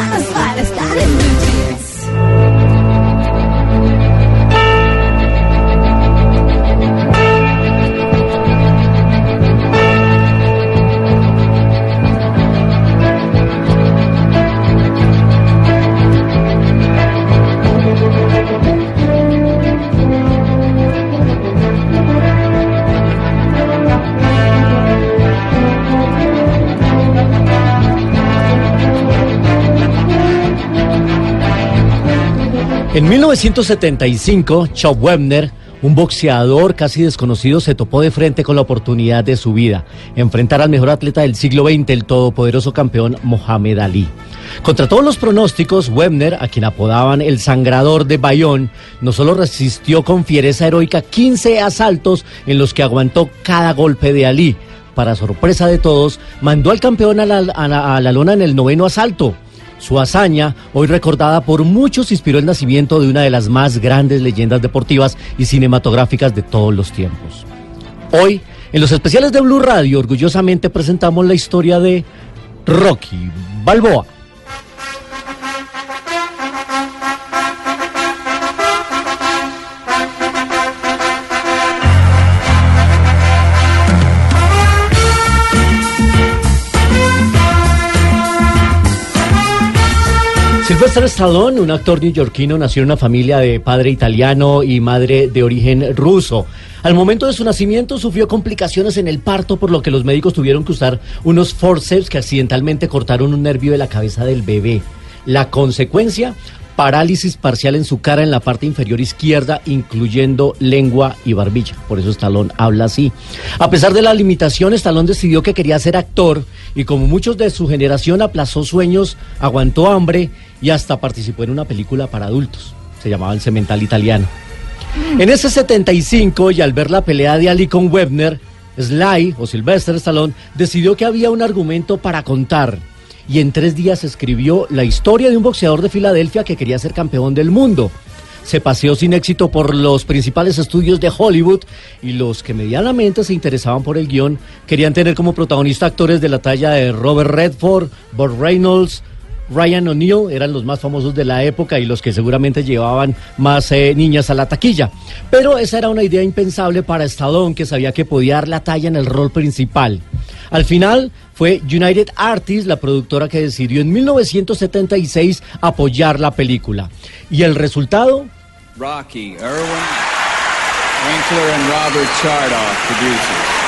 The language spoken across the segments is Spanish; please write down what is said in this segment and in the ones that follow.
De semana es para estar En 1975, Chop Webner, un boxeador casi desconocido, se topó de frente con la oportunidad de su vida, enfrentar al mejor atleta del siglo XX, el todopoderoso campeón Mohamed Ali. Contra todos los pronósticos, Webner, a quien apodaban el sangrador de Bayón, no solo resistió con fiereza heroica 15 asaltos en los que aguantó cada golpe de Ali. Para sorpresa de todos, mandó al campeón a la lona en el noveno asalto. Su hazaña, hoy recordada por muchos, inspiró el nacimiento de una de las más grandes leyendas deportivas y cinematográficas de todos los tiempos. Hoy, en los especiales de Blue Radio, orgullosamente presentamos la historia de Rocky Balboa. Sylvester Stallone, un actor neoyorquino, nació en una familia de padre italiano y madre de origen ruso. Al momento de su nacimiento sufrió complicaciones en el parto, por lo que los médicos tuvieron que usar unos forceps que accidentalmente cortaron un nervio de la cabeza del bebé. La consecuencia, parálisis parcial en su cara en la parte inferior izquierda, incluyendo lengua y barbilla. Por eso Stallone habla así. A pesar de la limitación, Stallone decidió que quería ser actor y como muchos de su generación aplazó sueños, aguantó hambre y hasta participó en una película para adultos. Se llamaba El Cemental Italiano. En ese 75 y al ver la pelea de Ali con Webner, Sly o Sylvester Stallone decidió que había un argumento para contar y en tres días escribió la historia de un boxeador de Filadelfia que quería ser campeón del mundo. Se paseó sin éxito por los principales estudios de Hollywood y los que medianamente se interesaban por el guion querían tener como protagonista actores de la talla de Robert Redford, Burt Reynolds, Ryan O'Neill eran los más famosos de la época y los que seguramente llevaban más eh, niñas a la taquilla. Pero esa era una idea impensable para Stallone, que sabía que podía dar la talla en el rol principal. Al final fue United Artists, la productora que decidió en 1976 apoyar la película. Y el resultado, Rocky, Irwin, Winkler, and Robert Chardoff, producers.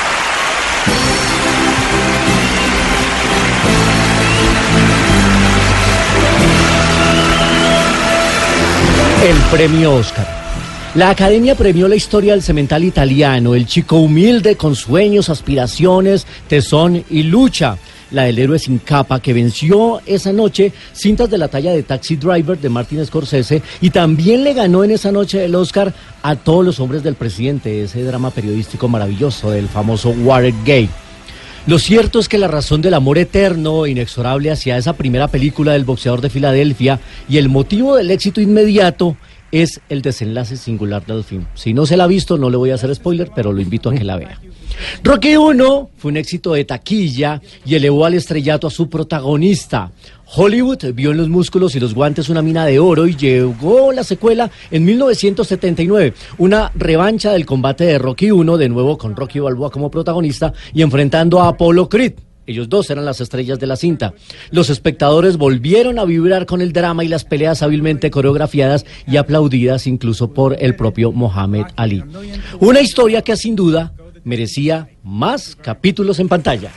El premio Oscar. La Academia premió la historia del cemental italiano, el chico humilde con sueños, aspiraciones, tesón y lucha. La del héroe sin capa que venció esa noche cintas de la talla de Taxi Driver de Martin Scorsese y también le ganó en esa noche el Oscar a todos los hombres del presidente, ese drama periodístico maravilloso del famoso Watergate. Lo cierto es que la razón del amor eterno, inexorable hacia esa primera película del boxeador de Filadelfia y el motivo del éxito inmediato es el desenlace singular del film. Si no se la ha visto, no le voy a hacer spoiler, pero lo invito a que la vea. Rocky 1 fue un éxito de taquilla y elevó al estrellato a su protagonista. Hollywood vio en los músculos y los guantes una mina de oro y llegó la secuela en 1979, una revancha del combate de Rocky 1, de nuevo con Rocky Balboa como protagonista y enfrentando a Apollo Creed. Ellos dos eran las estrellas de la cinta. Los espectadores volvieron a vibrar con el drama y las peleas hábilmente coreografiadas y aplaudidas incluso por el propio Mohamed Ali. Una historia que sin duda merecía más capítulos en pantalla.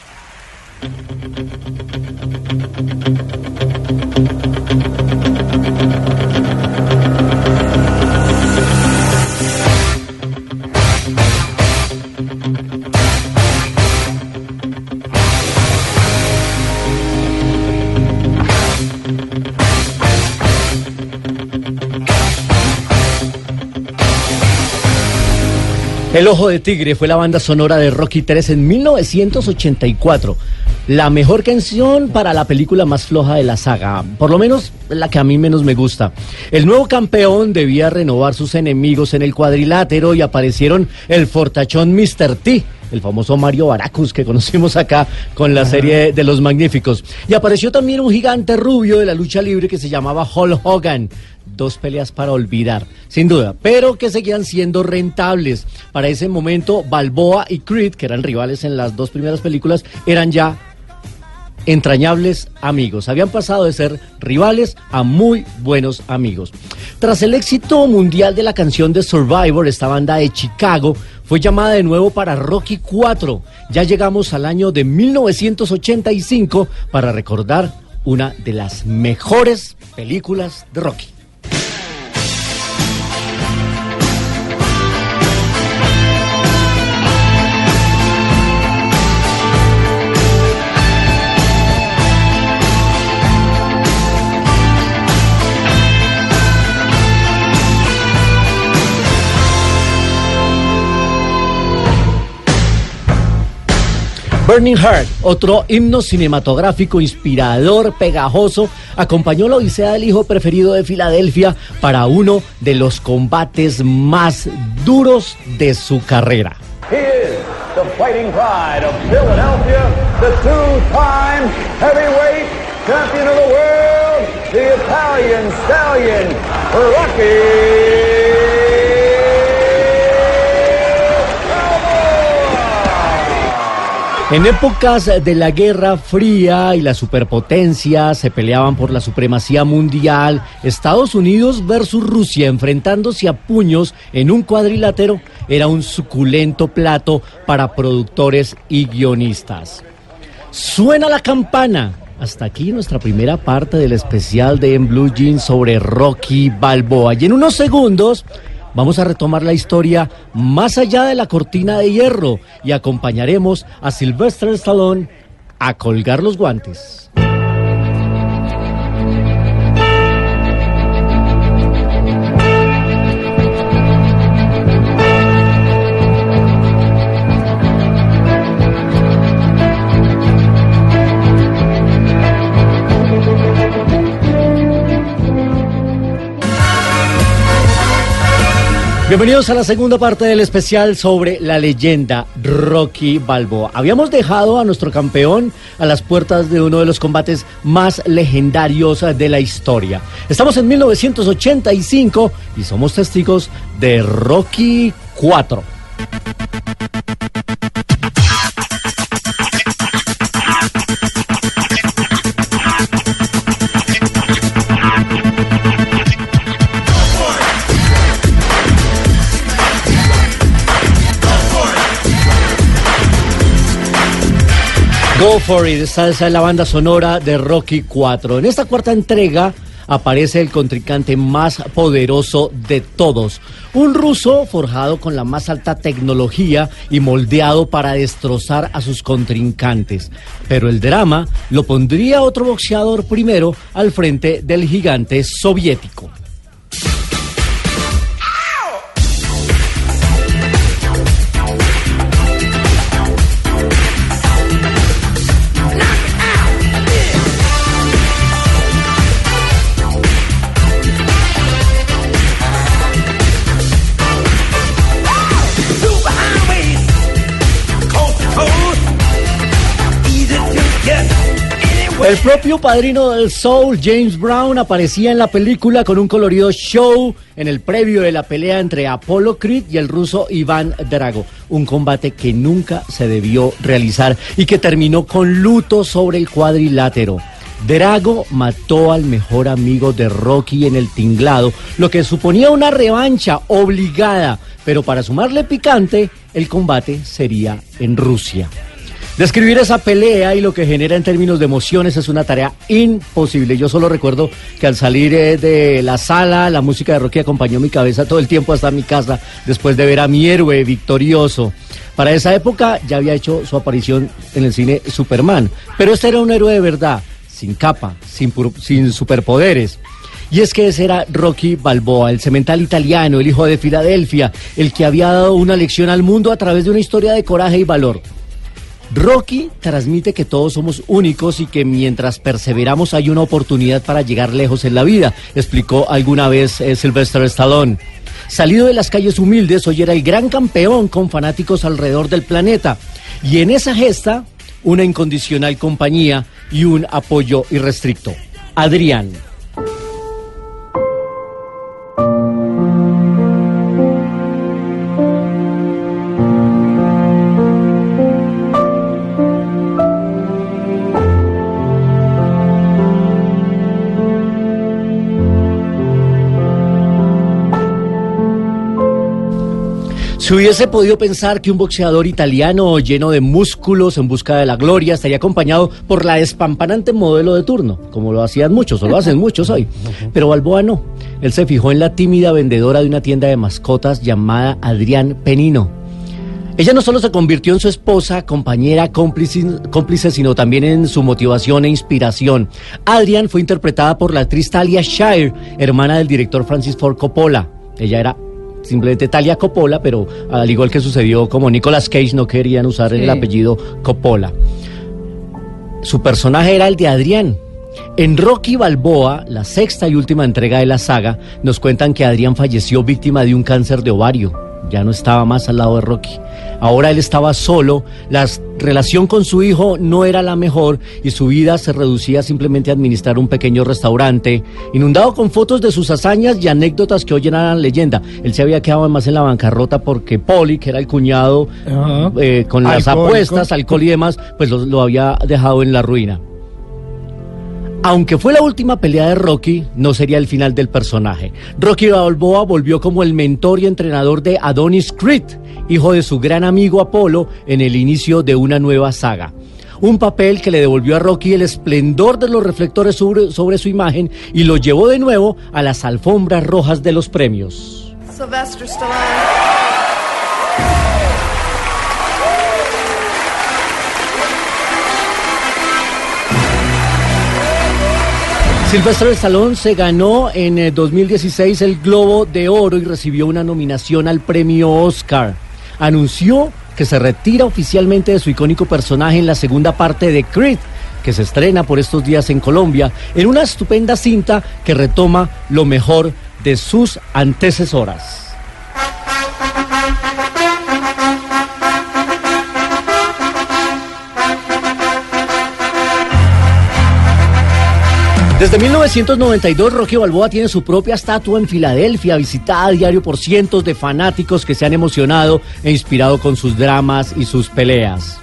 El Ojo de Tigre fue la banda sonora de Rocky 3 en 1984. La mejor canción para la película más floja de la saga, por lo menos la que a mí menos me gusta. El nuevo campeón debía renovar sus enemigos en el cuadrilátero y aparecieron el fortachón Mr. T, el famoso Mario Baracus que conocimos acá con la serie de Los Magníficos. Y apareció también un gigante rubio de la lucha libre que se llamaba Hulk Hogan. Dos peleas para olvidar, sin duda, pero que seguían siendo rentables. Para ese momento, Balboa y Creed, que eran rivales en las dos primeras películas, eran ya entrañables amigos. Habían pasado de ser rivales a muy buenos amigos. Tras el éxito mundial de la canción de Survivor, esta banda de Chicago fue llamada de nuevo para Rocky 4. Ya llegamos al año de 1985 para recordar una de las mejores películas de Rocky. Burning Heart, otro himno cinematográfico inspirador, pegajoso, acompañó la odisea del hijo preferido de Filadelfia para uno de los combates más duros de su carrera. He is the fighting pride of Philadelphia, the two-time heavyweight champion of the world, the Italian stallion, En épocas de la Guerra Fría y la superpotencia se peleaban por la supremacía mundial, Estados Unidos versus Rusia enfrentándose a puños en un cuadrilátero era un suculento plato para productores y guionistas. Suena la campana. Hasta aquí nuestra primera parte del especial de En Blue Jeans sobre Rocky Balboa. Y en unos segundos vamos a retomar la historia más allá de la cortina de hierro y acompañaremos a Sylvester Stallone a colgar los guantes. Bienvenidos a la segunda parte del especial sobre la leyenda Rocky Balboa. Habíamos dejado a nuestro campeón a las puertas de uno de los combates más legendarios de la historia. Estamos en 1985 y somos testigos de Rocky 4. Go for it, salsa en la banda sonora de Rocky 4. En esta cuarta entrega aparece el contrincante más poderoso de todos. Un ruso forjado con la más alta tecnología y moldeado para destrozar a sus contrincantes. Pero el drama lo pondría otro boxeador primero al frente del gigante soviético. Propio padrino del soul, James Brown, aparecía en la película con un colorido show en el previo de la pelea entre Apollo Creed y el ruso Iván Drago. Un combate que nunca se debió realizar y que terminó con luto sobre el cuadrilátero. Drago mató al mejor amigo de Rocky en el tinglado, lo que suponía una revancha obligada, pero para sumarle picante, el combate sería en Rusia. Describir esa pelea y lo que genera en términos de emociones es una tarea imposible. Yo solo recuerdo que al salir eh, de la sala, la música de Rocky acompañó mi cabeza todo el tiempo hasta mi casa después de ver a mi héroe victorioso. Para esa época ya había hecho su aparición en el cine Superman, pero este era un héroe de verdad, sin capa, sin, sin superpoderes. Y es que ese era Rocky Balboa, el cemental italiano, el hijo de Filadelfia, el que había dado una lección al mundo a través de una historia de coraje y valor. Rocky transmite que todos somos únicos y que mientras perseveramos hay una oportunidad para llegar lejos en la vida, explicó alguna vez eh, Sylvester Stallone. Salido de las calles humildes, hoy era el gran campeón con fanáticos alrededor del planeta. Y en esa gesta, una incondicional compañía y un apoyo irrestricto. Adrián. Si hubiese podido pensar que un boxeador italiano lleno de músculos en busca de la gloria estaría acompañado por la espampanante modelo de turno, como lo hacían muchos, o lo hacen muchos hoy. Pero Balboa no. Él se fijó en la tímida vendedora de una tienda de mascotas llamada Adrián Penino. Ella no solo se convirtió en su esposa, compañera, cómplice, cómplice, sino también en su motivación e inspiración. Adrián fue interpretada por la actriz Talia Shire, hermana del director Francis Ford Coppola. Ella era simplemente Talia Coppola, pero al igual que sucedió como Nicolas Cage no querían usar el apellido Coppola. Su personaje era el de Adrián. En Rocky Balboa, la sexta y última entrega de la saga, nos cuentan que Adrián falleció víctima de un cáncer de ovario. Ya no estaba más al lado de Rocky. Ahora él estaba solo, la relación con su hijo no era la mejor y su vida se reducía simplemente a administrar un pequeño restaurante, inundado con fotos de sus hazañas y anécdotas que hoy eran leyenda. Él se había quedado más en la bancarrota porque Polly, que era el cuñado, eh, con las apuestas, alcohol y demás, pues lo, lo había dejado en la ruina. Aunque fue la última pelea de Rocky, no sería el final del personaje. Rocky Balboa volvió como el mentor y entrenador de Adonis Creed, hijo de su gran amigo Apolo, en el inicio de una nueva saga. Un papel que le devolvió a Rocky el esplendor de los reflectores sobre, sobre su imagen y lo llevó de nuevo a las alfombras rojas de los premios. Sylvester Stallone. Sylvester Stallone se ganó en eh, 2016 el Globo de Oro y recibió una nominación al premio Oscar. Anunció que se retira oficialmente de su icónico personaje en la segunda parte de Creed, que se estrena por estos días en Colombia, en una estupenda cinta que retoma lo mejor de sus antecesoras. Desde 1992, Rocky Balboa tiene su propia estatua en Filadelfia, visitada a diario por cientos de fanáticos que se han emocionado e inspirado con sus dramas y sus peleas.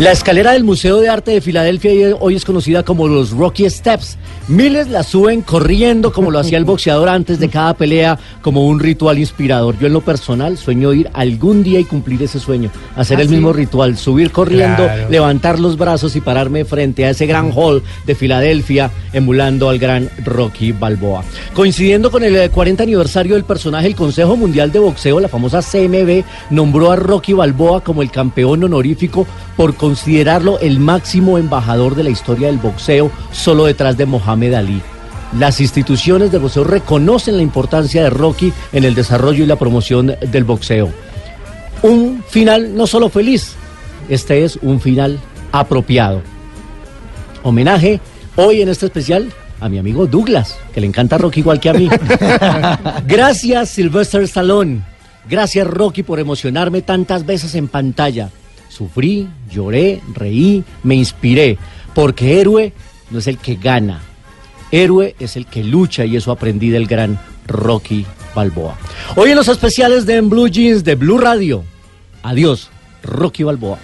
La escalera del Museo de Arte de Filadelfia hoy es conocida como los Rocky Steps. Miles la suben corriendo como lo hacía el boxeador antes de cada pelea, como un ritual inspirador. Yo en lo personal sueño ir algún día y cumplir ese sueño, hacer ¿Ah, el sí? mismo ritual, subir corriendo, Claro. levantar los brazos y pararme frente a ese gran hall de Filadelfia, emulando al gran Rocky Balboa. Coincidiendo con el eh, 40 aniversario del personaje, el Consejo Mundial de Boxeo, la famosa CMB, nombró a Rocky Balboa como el campeón honorífico por considerarlo el máximo embajador de la historia del boxeo, solo detrás de Mohamed Ali. Las instituciones de boxeo reconocen la importancia de Rocky en el desarrollo y la promoción del boxeo. Un final no solo feliz, este es un final apropiado. Homenaje hoy en este especial a mi amigo Douglas, que le encanta Rocky igual que a mí. Gracias Sylvester Stallone. Gracias Rocky por emocionarme tantas veces en pantalla. Sufrí, lloré, reí, me inspiré, porque héroe no es el que gana, héroe es el que lucha y eso aprendí del gran Rocky Balboa. Hoy en los especiales de Blue Jeans de Blue Radio. Adiós, Rocky Balboa.